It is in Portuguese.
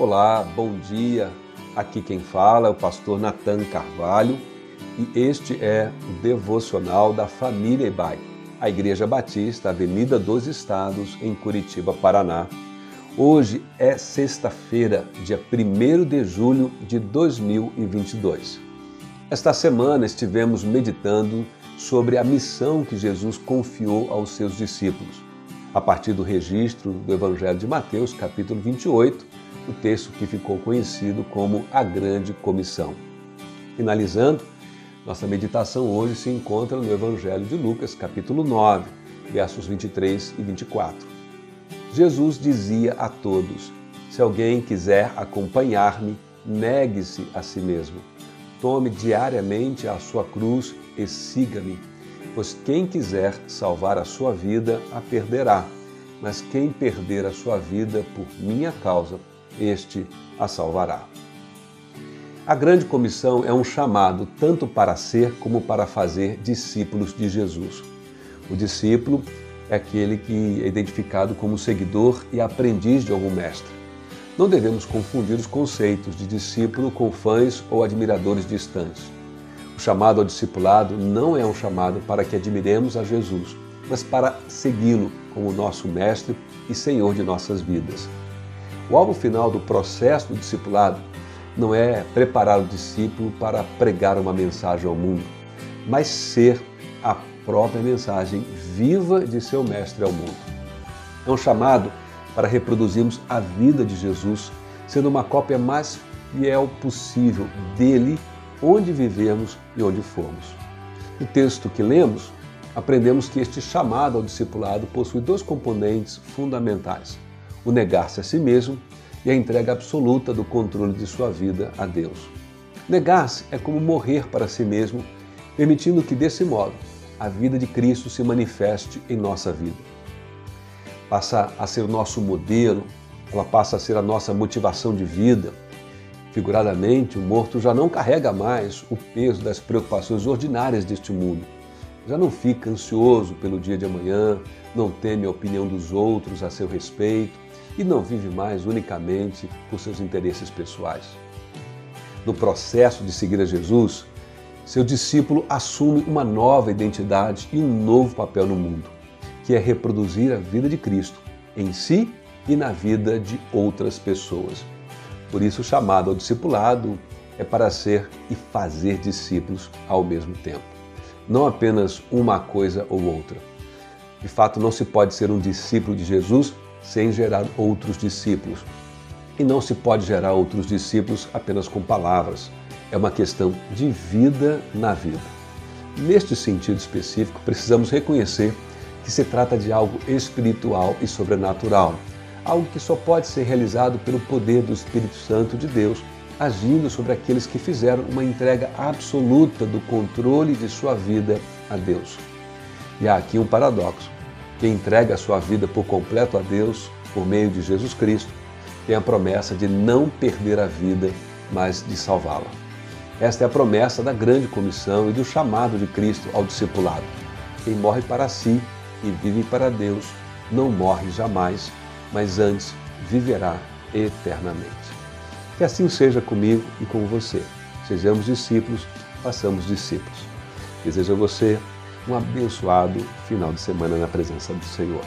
Olá, bom dia. Aqui quem fala é o pastor Natan Carvalho e este é o devocional da família Ibai, a Igreja Batista, Avenida dos Estados, em Curitiba, Paraná. Hoje é sexta-feira, dia 1 de julho de 2022. Esta semana estivemos meditando sobre a missão que Jesus confiou aos seus discípulos. A partir do registro do Evangelho de Mateus, capítulo 28, o texto que ficou conhecido como a Grande Comissão. Finalizando, nossa meditação hoje se encontra no Evangelho de Lucas, capítulo 9, versos 23 e 24. Jesus dizia a todos: Se alguém quiser acompanhar-me, negue-se a si mesmo. Tome diariamente a sua cruz e siga-me. Pois quem quiser salvar a sua vida, a perderá. Mas quem perder a sua vida por minha causa, este a salvará. A grande comissão é um chamado tanto para ser como para fazer discípulos de Jesus. O discípulo é aquele que é identificado como seguidor e aprendiz de algum mestre. Não devemos confundir os conceitos de discípulo com fãs ou admiradores distantes. O chamado ao discipulado não é um chamado para que admiremos a Jesus, mas para segui-lo como nosso mestre e senhor de nossas vidas. O alvo final do processo do discipulado não é preparar o discípulo para pregar uma mensagem ao mundo, mas ser a própria mensagem viva de seu mestre ao mundo. É um chamado para reproduzirmos a vida de Jesus, sendo uma cópia mais fiel possível dele, onde vivemos e onde formos. No texto que lemos, aprendemos que este chamado ao discipulado possui dois componentes fundamentais o negar-se a si mesmo e a entrega absoluta do controle de sua vida a Deus. Negar-se é como morrer para si mesmo, permitindo que, desse modo, a vida de Cristo se manifeste em nossa vida. Passa a ser o nosso modelo, ela passa a ser a nossa motivação de vida. Figuradamente, o morto já não carrega mais o peso das preocupações ordinárias deste mundo. Já não fica ansioso pelo dia de amanhã, não teme a opinião dos outros a seu respeito, e não vive mais unicamente por seus interesses pessoais. No processo de seguir a Jesus, seu discípulo assume uma nova identidade e um novo papel no mundo, que é reproduzir a vida de Cristo em si e na vida de outras pessoas. Por isso, o chamado ao discipulado é para ser e fazer discípulos ao mesmo tempo. Não apenas uma coisa ou outra. De fato, não se pode ser um discípulo de Jesus sem gerar outros discípulos. E não se pode gerar outros discípulos apenas com palavras. É uma questão de vida na vida. Neste sentido específico, precisamos reconhecer que se trata de algo espiritual e sobrenatural, algo que só pode ser realizado pelo poder do Espírito Santo de Deus, agindo sobre aqueles que fizeram uma entrega absoluta do controle de sua vida a Deus. E há aqui um paradoxo. Quem entrega a sua vida por completo a Deus, por meio de Jesus Cristo, tem a promessa de não perder a vida, mas de salvá-la. Esta é a promessa da grande comissão e do chamado de Cristo ao discipulado. Quem morre para si e vive para Deus não morre jamais, mas antes viverá eternamente. Que assim seja comigo e com você. Sejamos discípulos, façamos discípulos. Desejo a você um abençoado final de semana na presença do Senhor.